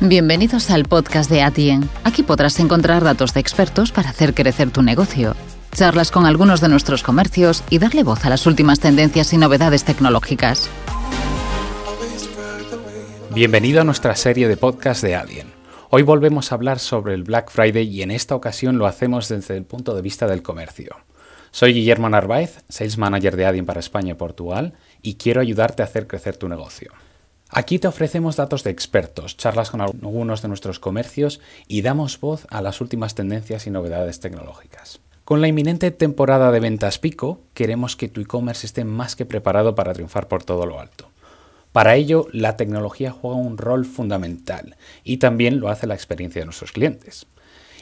Bienvenidos al podcast de Atien. Aquí podrás encontrar datos de expertos para hacer crecer tu negocio, charlas con algunos de nuestros comercios y darle voz a las últimas tendencias y novedades tecnológicas. Bienvenido a nuestra serie de podcast de Adyen. Hoy volvemos a hablar sobre el Black Friday y en esta ocasión lo hacemos desde el punto de vista del comercio. Soy Guillermo Narváez, Sales Manager de Adyen para España y Portugal, y quiero ayudarte a hacer crecer tu negocio. Aquí te ofrecemos datos de expertos, charlas con algunos de nuestros comercios y damos voz a las últimas tendencias y novedades tecnológicas. Con la inminente temporada de ventas pico, queremos que tu e-commerce esté más que preparado para triunfar por todo lo alto. Para ello, la tecnología juega un rol fundamental y también lo hace la experiencia de nuestros clientes.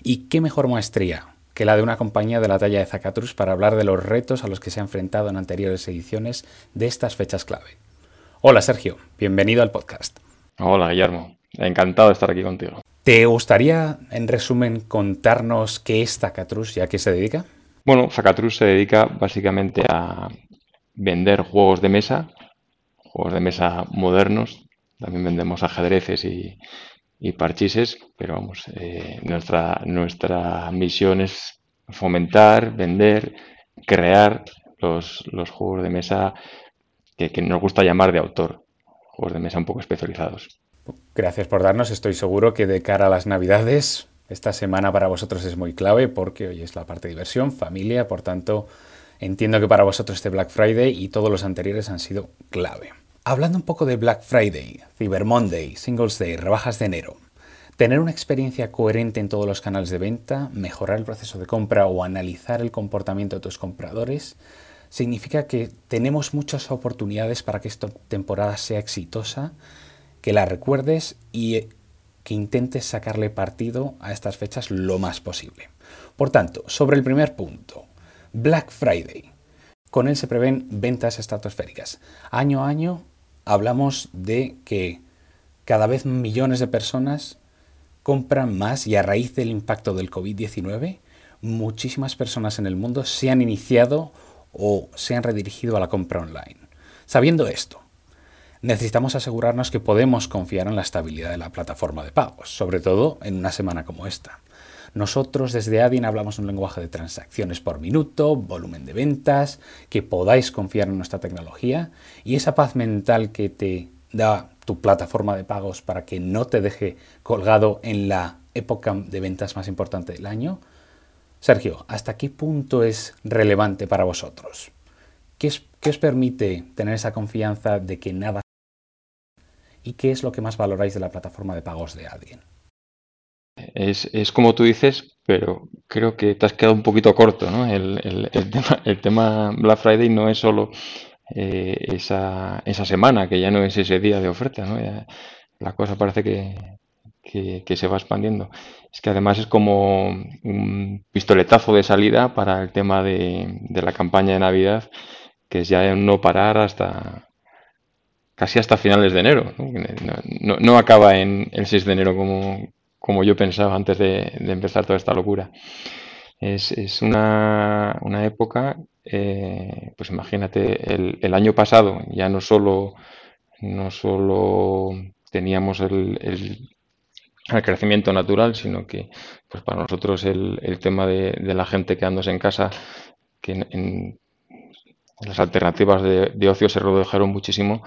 ¿Y qué mejor maestría que la de una compañía de la talla de Zacatrus para hablar de los retos a los que se ha enfrentado en anteriores ediciones de estas fechas clave? Hola Sergio, bienvenido al podcast. Hola Guillermo, encantado de estar aquí contigo. ¿Te gustaría, en resumen, contarnos qué es Zacatrus y a qué se dedica? Bueno, Zacatrus se dedica básicamente a vender juegos de mesa juegos de mesa modernos. También vendemos ajedrezes y, parchises, pero vamos, eh, nuestra, nuestra misión es fomentar, vender, crear los, juegos de mesa que, nos gusta llamar de autor, juegos de mesa un poco especializados. Gracias por darnos, estoy seguro que de cara a las navidades, esta semana para vosotros es muy clave porque hoy es la parte de diversión, familia, por tanto, entiendo que para vosotros este Black Friday y todos los anteriores han sido clave. Hablando un poco de Black Friday, Cyber Monday, Singles Day, rebajas de enero, tener una experiencia coherente en todos los canales de venta, mejorar el proceso de compra o analizar el comportamiento de tus compradores, significa que tenemos muchas oportunidades para que esta temporada sea exitosa, que la recuerdes y que intentes sacarle partido a estas fechas lo más posible. Por tanto, sobre el primer punto, Black Friday. Con él se prevén ventas estratosféricas. Año a año hablamos de que cada vez millones de personas compran más y a raíz del impacto del COVID-19, muchísimas personas en el mundo se han iniciado o se han redirigido a la compra online. Sabiendo esto, necesitamos asegurarnos que podemos confiar en la estabilidad de la plataforma de pagos, sobre todo en una semana como esta. Nosotros desde Adin hablamos un lenguaje de transacciones por minuto, volumen de ventas, que podáis confiar en nuestra tecnología y esa paz mental que te da tu plataforma de pagos para que no te deje colgado en la época de ventas más importante del año. Sergio, ¿hasta qué punto es relevante para vosotros? ¿Qué, os permite tener esa confianza de que nada... ¿Y qué es lo que más valoráis de la plataforma de pagos de Adin? Es, es, como tú dices, pero creo que te has quedado un poquito corto, ¿no? El, el tema, Black Friday no es solo eh, esa, esa, semana, que ya no es ese día de oferta, ¿no? la cosa parece que, que, se va expandiendo. Es que además es como un pistoletazo de salida para el tema de, la campaña de Navidad, que es ya no parar hasta casi hasta finales de enero. ¿no? No, acaba en el 6 de enero como, como yo pensaba antes de, empezar toda esta locura. Es, una, época, eh, pues imagínate, el, año pasado ya no solo, no solo teníamos el, crecimiento natural, sino que pues para nosotros el, tema de, la gente quedándose en casa, que en, las alternativas de, ocio se redujeron muchísimo,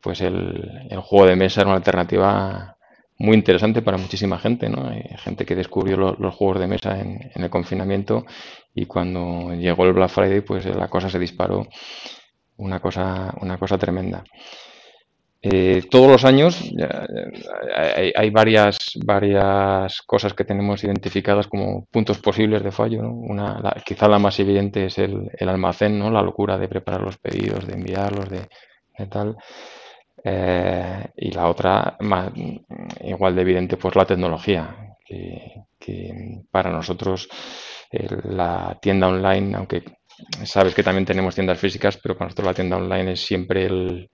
pues el, el, juego de mesa era una alternativa muy interesante para muchísima gente, ¿no? Hay gente que descubrió los juegos de mesa en, el confinamiento y cuando llegó el Black Friday, pues la cosa se disparó, una cosa, una cosa tremenda. Eh, todos los años hay, varias, varias cosas que tenemos identificadas como puntos posibles de fallo. Una, quizá la más evidente es el, almacén, ¿no? la locura de preparar los pedidos, de enviarlos, de, tal. Eh, y la otra, más, igual de evidente, pues la tecnología, que, para nosotros la tienda online, aunque sabes que también tenemos tiendas físicas, pero para nosotros la tienda online es siempre el,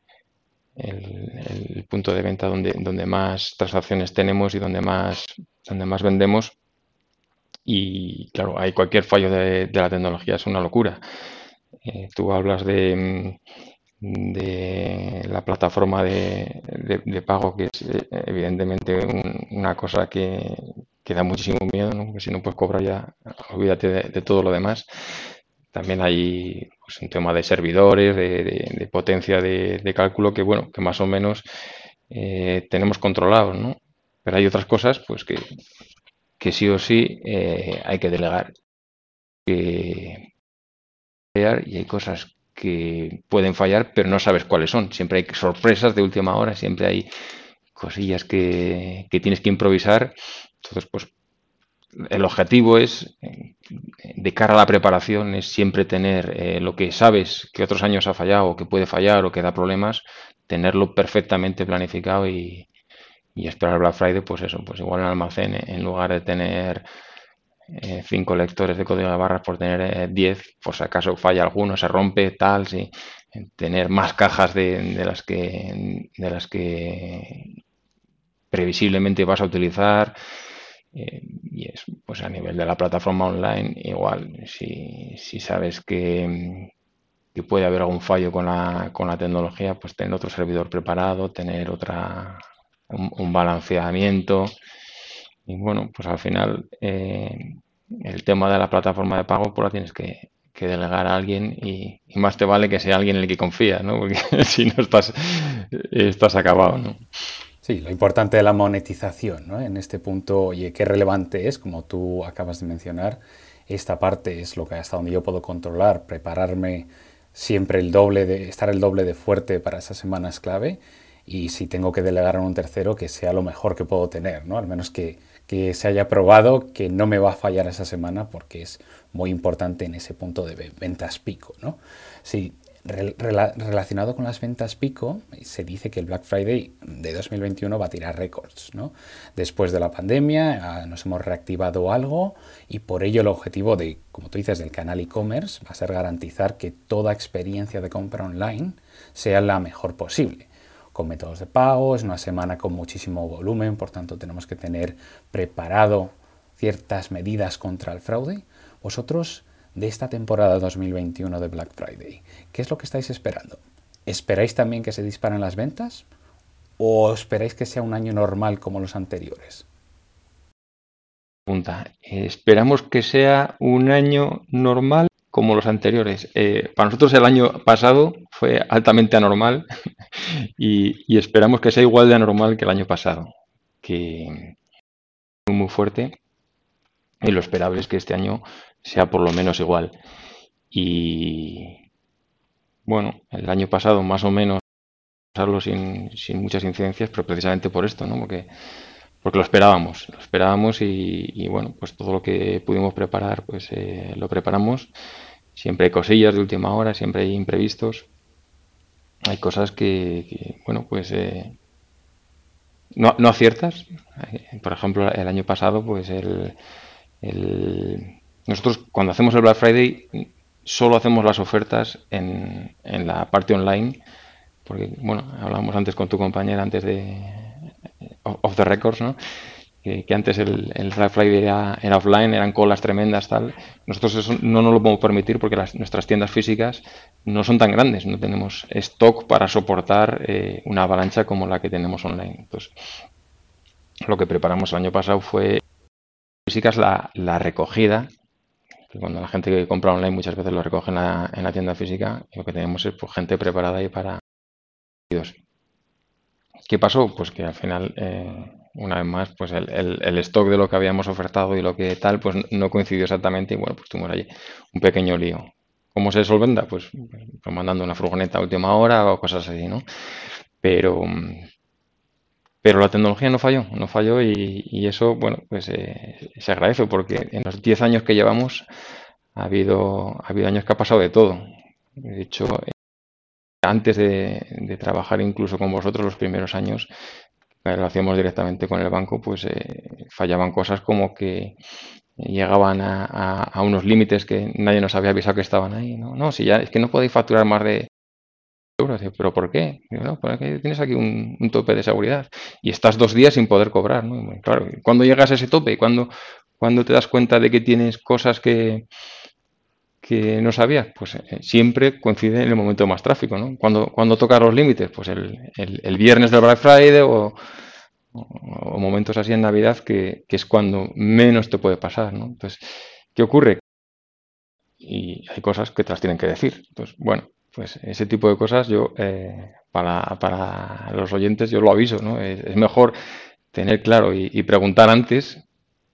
el, punto de venta donde, donde más transacciones tenemos y donde más, donde más vendemos. Y claro, hay cualquier fallo de, la tecnología, es una locura. Eh, tú hablas de de la plataforma de, pago, que es eh, evidentemente una cosa que, da muchísimo miedo, ¿no? que si no puedes cobrar ya, olvídate de, todo lo demás. También hay pues, un tema de servidores, de, potencia de, cálculo, que bueno, que más o menos eh, tenemos controlados, ¿no? Pero hay otras cosas, pues que, que sí o sí eh, hay que delegar. Que, y hay cosas que pueden fallar, pero no sabes cuáles son. Siempre hay sorpresas de última hora, siempre hay cosillas que, tienes que improvisar. Entonces, pues el objetivo es, de cara a la preparación, es siempre tener eh, lo que sabes que otros años ha fallado o que puede fallar o que da problemas, tenerlo perfectamente planificado y, y esperar Black Friday, pues eso, pues igual en almacén, en lugar de tener eh, cinco lectores de código de barras por tener 10, eh, por si acaso falla alguno, se rompe, tal, sí. Tener más cajas de, las que de las que previsiblemente vas a utilizar. Eh, y es pues a nivel de la plataforma online igual si, si sabes que, que, puede haber algún fallo con la, con la tecnología pues tener otro servidor preparado tener otra un balanceamiento y bueno, pues al final eh, el tema de la plataforma de pago pues la tienes que, delegar a alguien y, más te vale que sea alguien en el que confías, ¿no? Porque si no estás, estás acabado, ¿no? Sí, lo importante de la monetización, ¿no? En este punto, oye, qué relevante es, como tú acabas de mencionar, esta parte es lo que hasta donde yo puedo controlar, prepararme siempre el doble de, estar el doble de fuerte para esas semanas clave y si tengo que delegar a un tercero, que sea lo mejor que puedo tener, ¿no? Al menos que, que se haya probado que no me va a fallar esa semana porque es muy importante en ese punto de ventas pico. ¿no? Relacionado con las ventas pico, se dice que el Black Friday de 2021 va a tirar récords. ¿no? Después de la pandemia ah, nos hemos reactivado algo y por ello el objetivo de, como tú dices, del canal e-commerce va a ser garantizar que toda experiencia de compra online sea la mejor posible con métodos de pago, es una semana con muchísimo volumen, por tanto tenemos que tener preparado ciertas medidas contra el fraude. Vosotros, de esta temporada 2021 de Black Friday, ¿qué es lo que estáis esperando? ¿Esperáis también que se disparen las ventas? ¿O esperáis que sea un año normal como los anteriores? Pregunta. Esperamos que sea un año normal como los anteriores. Eh, para nosotros el año pasado fue altamente anormal y, esperamos que sea igual de anormal que el año pasado, que muy fuerte y lo esperable es que este año sea por lo menos igual. Y bueno, el año pasado más o menos pasarlo sin, muchas incidencias, pero precisamente por esto, ¿no? Porque, porque lo esperábamos, lo esperábamos y, bueno, pues todo lo que pudimos preparar, pues eh, lo preparamos Siempre hay cosillas de última hora, siempre hay imprevistos. Hay cosas que, bueno, pues eh, no, no, aciertas. Por ejemplo, el año pasado, pues el, nosotros cuando hacemos el Black Friday solo hacemos las ofertas en, en la parte online, porque, bueno, hablamos antes con tu compañera, antes de Off the Records, ¿no? que, antes el, el, Black Friday era, offline, eran colas tremendas, tal. Nosotros eso no nos lo podemos permitir porque nuestras tiendas físicas no son tan grandes, no tenemos stock para soportar eh, una avalancha como la que tenemos online. Entonces, lo que preparamos el año pasado fue físicas la, la recogida. Cuando la gente que compra online muchas veces lo recoge en la, en la tienda física, lo que tenemos es pues, gente preparada ahí para... ¿Qué pasó? Pues que al final eh, una vez más, pues el, el, stock de lo que habíamos ofertado y lo que tal, pues no coincidió exactamente y bueno, pues tuvimos allí un pequeño lío. ¿Cómo se solventa? Pues, pues, mandando una furgoneta a última hora o cosas así, ¿no? Pero, pero la tecnología no falló, no falló y, eso, bueno, pues eh, se agradece porque en los 10 años que llevamos ha habido, ha habido años que ha pasado de todo. De hecho, antes de, trabajar incluso con vosotros los primeros años, lo hacíamos directamente con el banco, pues eh, fallaban cosas como que llegaban a, unos límites que nadie nos había avisado que estaban ahí. No, no si ya es que no podéis facturar más de ¿Pero por qué? no, porque tienes aquí un, tope de seguridad y estás dos días sin poder cobrar. ¿no? claro, cuando llegas a ese tope y cuando, te das cuenta de que tienes cosas que, que no sabías? Pues eh, siempre coincide en el momento más tráfico, ¿no? Cuando, cuando tocas los límites, pues el, el, viernes del Black Friday o, o, momentos así en Navidad que, que, es cuando menos te puede pasar, ¿no? Entonces, ¿qué ocurre? Y hay cosas que te las tienen que decir. Entonces, bueno, pues ese tipo de cosas yo, eh, para, para, los oyentes, yo lo aviso, ¿no? Es, mejor tener claro y, y preguntar antes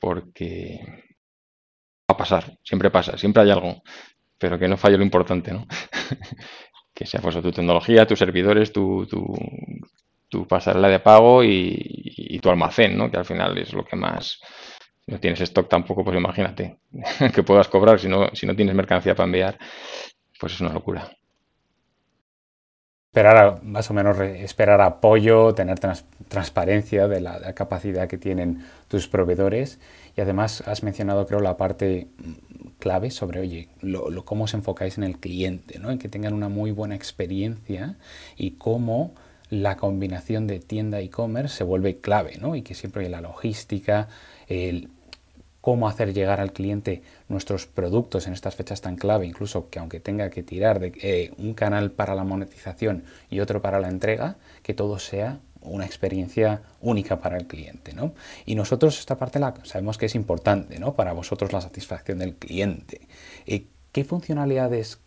porque va a pasar, siempre pasa, siempre hay algo, pero que no falle lo importante, ¿no? que sea pues, tu tecnología, tus servidores, tu, tu, pasarela de pago y, tu almacén, ¿no? Que al final es lo que más... No tienes stock tampoco, pues imagínate que puedas cobrar si no, si no tienes mercancía para enviar, pues es una locura esperar más o menos esperar apoyo, tener transparencia de la, capacidad que tienen tus proveedores y además has mencionado creo la parte clave sobre oye lo, cómo os enfocáis en el cliente, ¿no? en que tengan una muy buena experiencia y cómo la combinación de tienda e-commerce se vuelve clave ¿no? y que siempre la logística, el cómo hacer llegar al cliente nuestros productos en estas fechas tan clave, incluso que aunque tenga que tirar de eh, un canal para la monetización y otro para la entrega, que todo sea una experiencia única para el cliente. ¿no? Y nosotros esta parte la sabemos que es importante ¿no? para vosotros la satisfacción del cliente. Eh, ¿Qué funcionalidades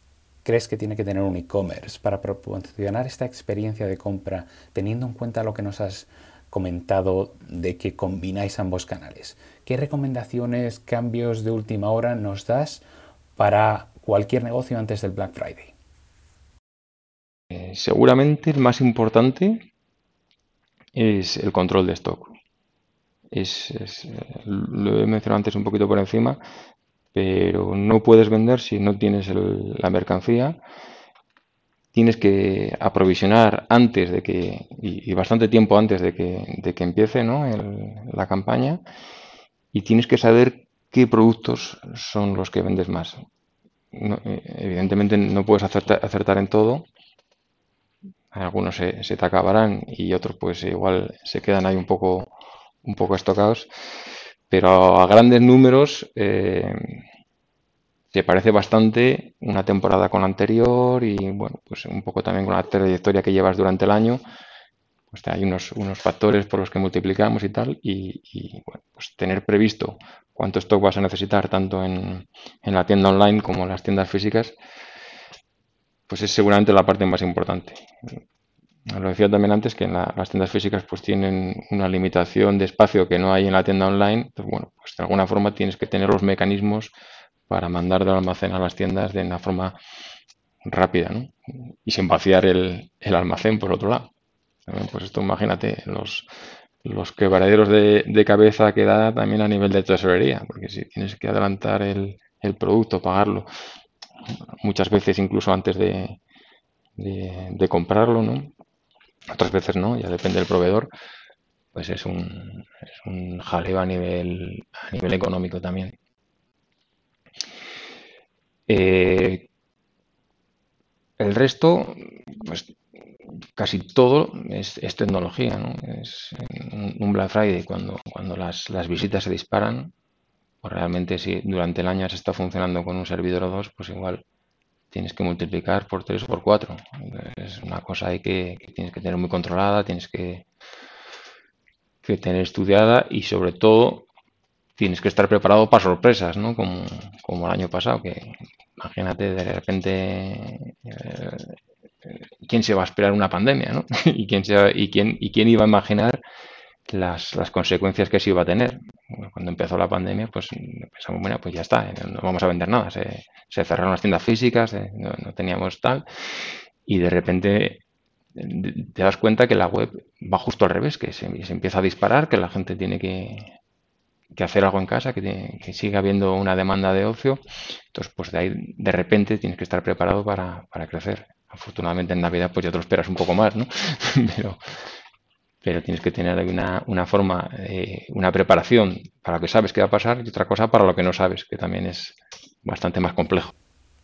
crees que tiene que tener un e-commerce para proporcionar esta experiencia de compra teniendo en cuenta lo que nos has comentado de que combináis ambos canales. ¿Qué recomendaciones, cambios de última hora nos das para cualquier negocio antes del Black Friday? Eh, seguramente el más importante es el control de stock. Es, eh, lo he mencionado antes un poquito por encima, pero no puedes vender si no tienes la mercancía tienes que aprovisionar antes de que, y, bastante tiempo antes de que, de que empiece ¿no? la campaña, y tienes que saber qué productos son los que vendes más. Eh, evidentemente no puedes acertar, en todo, algunos se, te acabarán y otros pues igual se quedan ahí un poco, un poco estocados, pero a grandes números eh, se parece bastante una temporada con la anterior y bueno, pues un poco también con la trayectoria que llevas durante el año. Hay unos, unos factores por los que multiplicamos y tal, y, bueno, pues tener previsto cuánto stock vas a necesitar tanto en, en, la tienda online como en las tiendas físicas, pues es seguramente la parte más importante. Lo decía también antes que en las tiendas físicas pues tienen una limitación de espacio que no hay en la tienda online, bueno, pues de alguna forma tienes que tener los mecanismos para mandar del almacén a las tiendas de una forma rápida ¿no? y sin vaciar el, almacén por otro lado. Pues esto imagínate los, los quebraderos de, de, cabeza que da también a nivel de tesorería, porque si tienes que adelantar el, el producto, pagarlo, muchas veces incluso antes de, de, comprarlo, ¿no? otras veces no, ya depende del proveedor, pues es un, es un jaleo a nivel, a nivel económico también. Eh, el resto, pues casi todo es, tecnología, ¿no? Es un, Black Friday cuando, cuando las, visitas se disparan, pues realmente si durante el año has estado funcionando con un servidor o dos, pues igual tienes que multiplicar por tres o por cuatro. Es una cosa ahí que, tienes que tener muy controlada, tienes que, que tener estudiada y sobre todo tienes que estar preparado para sorpresas, ¿no? Como, como el año pasado, que imagínate de repente eh, quién se va a esperar una pandemia, ¿no? y quién y quién y quién iba a imaginar las, las consecuencias que se iba a tener. Cuando empezó la pandemia, pues pensamos, bueno, pues ya está, no vamos a vender nada. Se, se cerraron las tiendas físicas, eh, no, no teníamos tal, y de repente te das cuenta que la web va justo al revés, que se, se, empieza a disparar, que la gente tiene que, que hacer algo en casa, que, que, siga habiendo una demanda de ocio. Entonces, pues de ahí, de repente, tienes que estar preparado para, para crecer. Afortunadamente en Navidad, pues ya te lo esperas un poco más, ¿no? pero, pero tienes que tener una, una forma, eh, una preparación para lo que sabes que va a pasar y otra cosa para lo que no sabes, que también es bastante más complejo.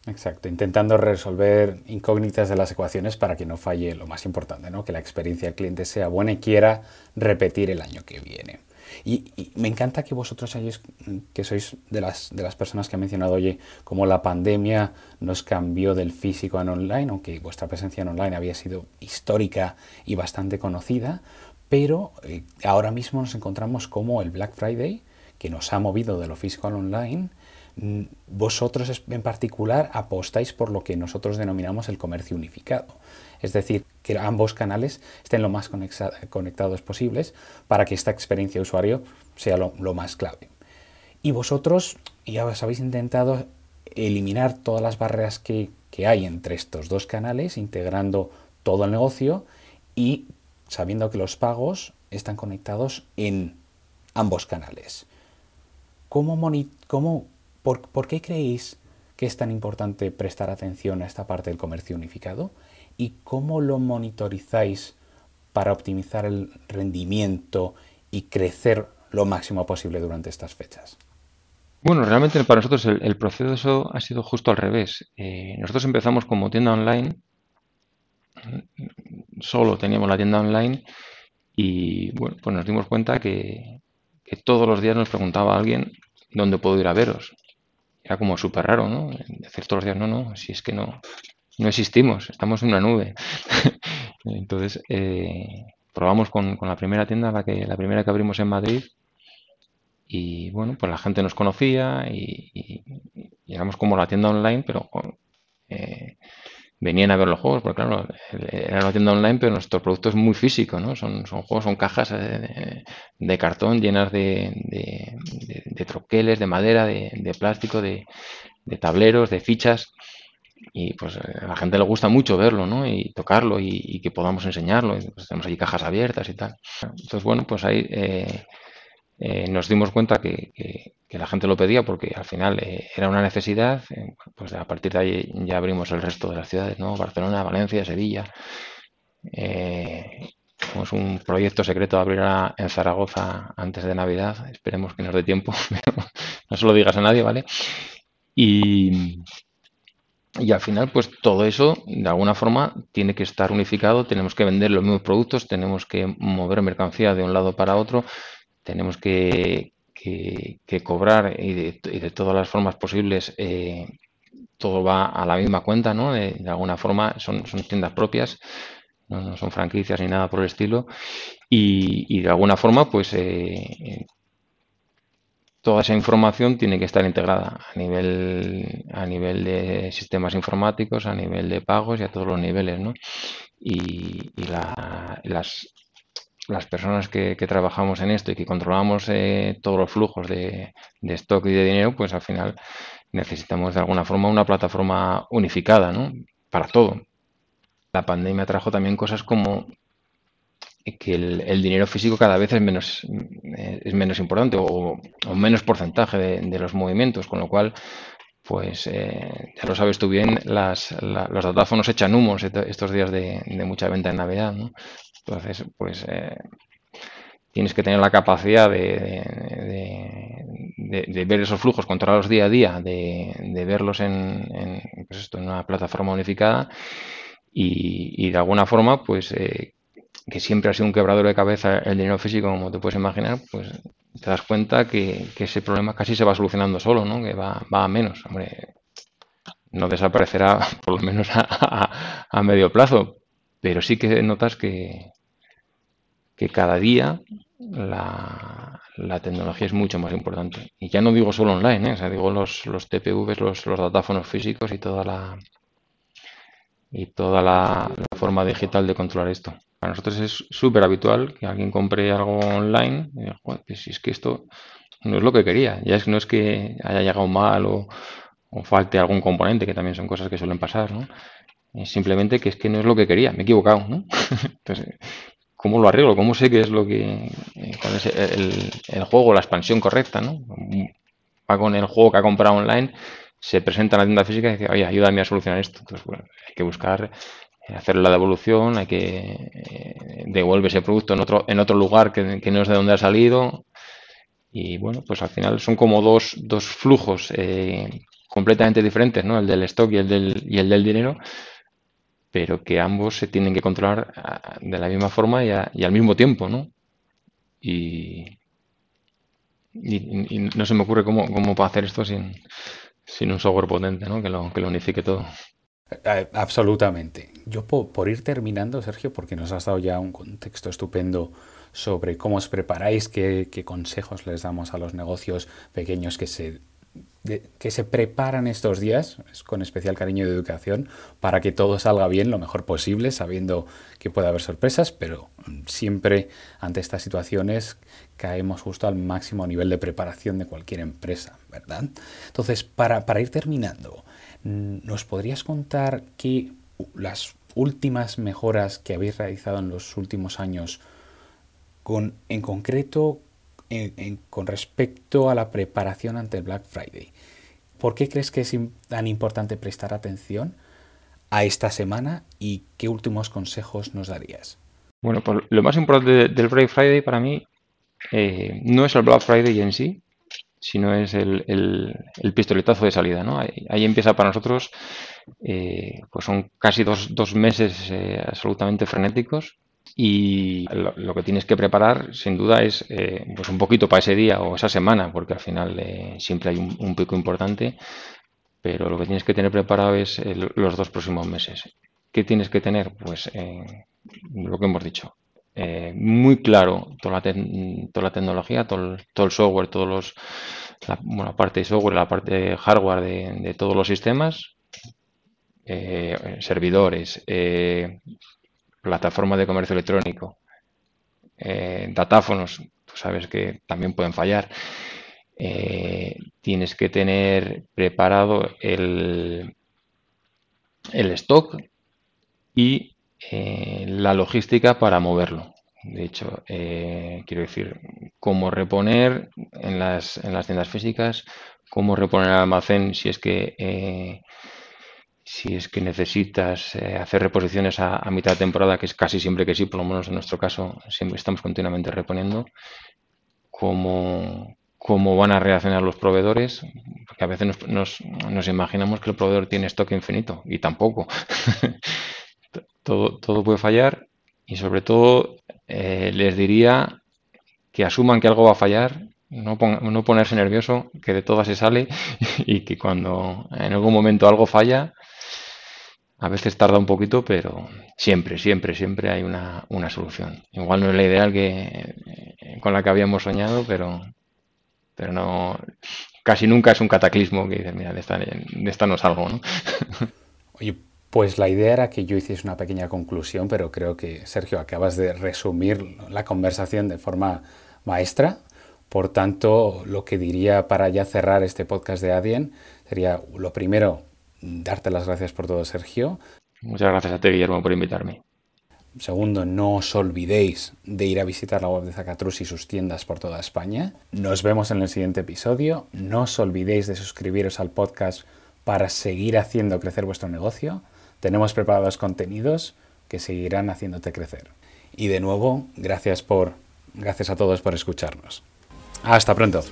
Exacto, intentando resolver incógnitas de las ecuaciones para que no falle lo más importante, ¿no? que la experiencia del cliente sea buena y quiera repetir el año que viene. Y, me encanta que vosotros hayáis, que sois de las, de las personas que ha mencionado, oye, como la pandemia nos cambió del físico al online, aunque vuestra presencia en online había sido histórica y bastante conocida, pero eh, ahora mismo nos encontramos como el Black Friday, que nos ha movido de lo físico al online, mm, vosotros en particular apostáis por lo que nosotros denominamos el comercio unificado. Es decir, que ambos canales estén lo más conectados posibles para que esta experiencia de usuario sea lo, más clave. Y vosotros ya os habéis intentado eliminar todas las barreras que, que hay entre estos dos canales, integrando todo el negocio y sabiendo que los pagos están conectados en ambos canales. ¿Cómo, cómo por, por, qué creéis que es tan importante prestar atención a esta parte del comercio unificado? Y cómo lo monitorizáis para optimizar el rendimiento y crecer lo máximo posible durante estas fechas? Bueno, realmente para nosotros el, proceso ha sido justo al revés. Eh, nosotros empezamos como tienda online, solo teníamos la tienda online y bueno, pues nos dimos cuenta que, todos los días nos preguntaba alguien dónde puedo ir a veros. Era como súper raro, ¿no? Decir todos los días, no, no, si es que no, no existimos, estamos en una nube. Entonces, eh, probamos con, la primera tienda, la, que, la primera que abrimos en Madrid, y bueno, pues la gente nos conocía y, éramos como la tienda online, pero eh, venían a ver los juegos, porque claro, era una tienda online, pero nuestro producto es muy físico, ¿no? Son, son juegos, son cajas eh, de, cartón llenas de, de, troqueles, de madera, de, plástico, de, tableros, de fichas y pues eh, a la gente le gusta mucho verlo, ¿no? Y tocarlo y, que podamos enseñarlo. pues tenemos ahí cajas abiertas y tal. Entonces, bueno, pues ahí eh, eh, nos dimos cuenta que, la gente lo pedía porque al final era una necesidad. pues a partir de ahí ya abrimos el resto de las ciudades, ¿no? Barcelona, Valencia, Sevilla. tenemos un proyecto secreto de abrir en Zaragoza antes de Navidad. Esperemos que nos dé tiempo. no se lo digas a nadie, ¿vale? Y, y al final, pues todo eso, de alguna forma, tiene que estar unificado, tenemos que vender los mismos productos, tenemos que mover mercancía de un lado para otro, tenemos que, cobrar y de, todas las formas posibles eh, todo va a la misma cuenta, ¿no? De, alguna forma son, son tiendas propias, no, son franquicias ni nada por el estilo. Y, de alguna forma, pues eh, toda esa información tiene que estar integrada a nivel, a nivel de sistemas informáticos, a nivel de pagos y a todos los niveles, ¿no? Y, las, las personas que, trabajamos en esto y que controlamos eh, todos los flujos de, de, stock y de dinero, pues al final necesitamos de alguna forma una plataforma unificada, ¿no? Para todo. La pandemia trajo también cosas como que el, dinero físico cada vez es menos, eh, es menos importante o, menos porcentaje de, los movimientos, con lo cual, pues eh, ya lo sabes tú bien, las, los datáfonos echan humos estos días de, mucha venta en Navidad. Entonces, pues eh, tienes que tener la capacidad de, de, ver esos flujos, controlarlos día a día, de, verlos en, en, pues esto, en una plataforma unificada y de alguna forma, pues que siempre ha sido un quebrador de cabeza el dinero físico, como te puedes imaginar, pues te das cuenta que, ese problema casi se va solucionando solo, ¿no? Que va, a menos. Hombre, no desaparecerá por lo menos a, medio plazo, pero sí que notas que, que cada día la, tecnología es mucho más importante. Y ya no digo solo online, ¿eh? digo los, los TPVs, los, los datáfonos físicos y toda la y toda la forma digital de controlar esto. Para nosotros es súper habitual que alguien compre algo online y diga, pues si es que esto no es lo que quería. Ya es, no es que haya llegado mal o, falte algún componente, que también son cosas que suelen pasar, ¿no? Es simplemente que es que no es lo que quería, me he equivocado, ¿no? Entonces, ¿cómo lo arreglo? ¿Cómo sé qué es lo que... Eh, cuál es el, el, juego, la expansión correcta, ¿no? Va con el juego que ha comprado online, se presenta en la tienda física y dice, oye, ayúdame a solucionar esto. Entonces, bueno, hay que buscar hacer la devolución, hay que eh, devolver ese producto en otro, en otro lugar que, no es de donde ha salido. Y bueno, pues al final son como dos, dos flujos eh, completamente diferentes, ¿no? El del stock y el del, y el del dinero, pero que ambos se tienen que controlar ah, de la misma forma y, al mismo tiempo, ¿no? Y, y, no se me ocurre cómo, cómo puedo hacer esto sin, sin un software potente, ¿no? Que lo, que lo unifique todo. Absolutamente. Yo por, ir terminando, Sergio, porque nos has dado ya un contexto estupendo sobre cómo os preparáis, qué, consejos les damos a los negocios pequeños que se que se preparan estos días, con especial cariño de educación, para que todo salga bien lo mejor posible, sabiendo que puede haber sorpresas, pero siempre ante estas situaciones caemos justo al máximo nivel de preparación de cualquier empresa, ¿verdad? Entonces, para, para ir terminando, ¿nos podrías contar que las últimas mejoras que habéis realizado en los últimos años, con, en concreto, con respecto a la preparación ante el Black Friday. ¿Por qué crees que es tan importante prestar atención a esta semana y qué últimos consejos nos darías? Bueno, pues lo más importante del Black Friday para mí eh, no es el Black Friday en sí, sino es el, pistoletazo de salida. ¿no? Ahí, empieza para nosotros, eh, pues son casi dos, dos meses eh, absolutamente frenéticos y lo, que tienes que preparar, sin duda, es eh, pues un poquito para ese día o esa semana, porque al final siempre hay un, pico importante, pero lo que tienes que tener preparado es los dos próximos meses. ¿Qué tienes que tener? Pues lo que hemos dicho. Muy claro toda la, toda la tecnología, todo el, software, todos los, la, bueno, parte de software, la parte de hardware de, todos los sistemas, servidores, plataformas de comercio electrónico, eh, datáfonos, tú sabes que también pueden fallar. Eh, tienes que tener preparado el, el stock y eh, la logística para moverlo. De hecho, quiero decir, cómo reponer en las, en las tiendas físicas, cómo reponer el almacén si es que si es que necesitas eh, hacer reposiciones a, mitad de temporada, que es casi siempre que sí, por lo menos en nuestro caso, siempre estamos continuamente reponiendo, cómo, cómo van a reaccionar los proveedores, porque a veces nos, imaginamos que el proveedor tiene stock infinito y tampoco. todo, todo puede fallar y sobre todo eh, les diría que asuman que algo va a fallar no, no, ponerse nervioso, que de todas se sale y que cuando en algún momento algo falla, a veces tarda un poquito, pero siempre, siempre, siempre hay una, solución. Igual no es la ideal que, eh, con la que habíamos soñado, pero, pero no, casi nunca es un cataclismo que dices, mira, de esta, de esta no salgo, ¿no? Oye, pues la idea era que yo hiciese una pequeña conclusión, pero creo que, Sergio, acabas de resumir la conversación de forma maestra. Por tanto, lo que diría para ya cerrar este podcast de Adien sería, lo primero, darte las gracias por todo, Sergio. Muchas gracias a ti, Guillermo, por invitarme. Segundo, no os olvidéis de ir a visitar la web de Zacatrus y sus tiendas por toda España. Nos vemos en el siguiente episodio. No os olvidéis de suscribiros al podcast para seguir haciendo crecer vuestro negocio. Tenemos preparados contenidos que seguirán haciéndote crecer. Y de nuevo, gracias por gracias a todos por escucharnos. Hasta pronto.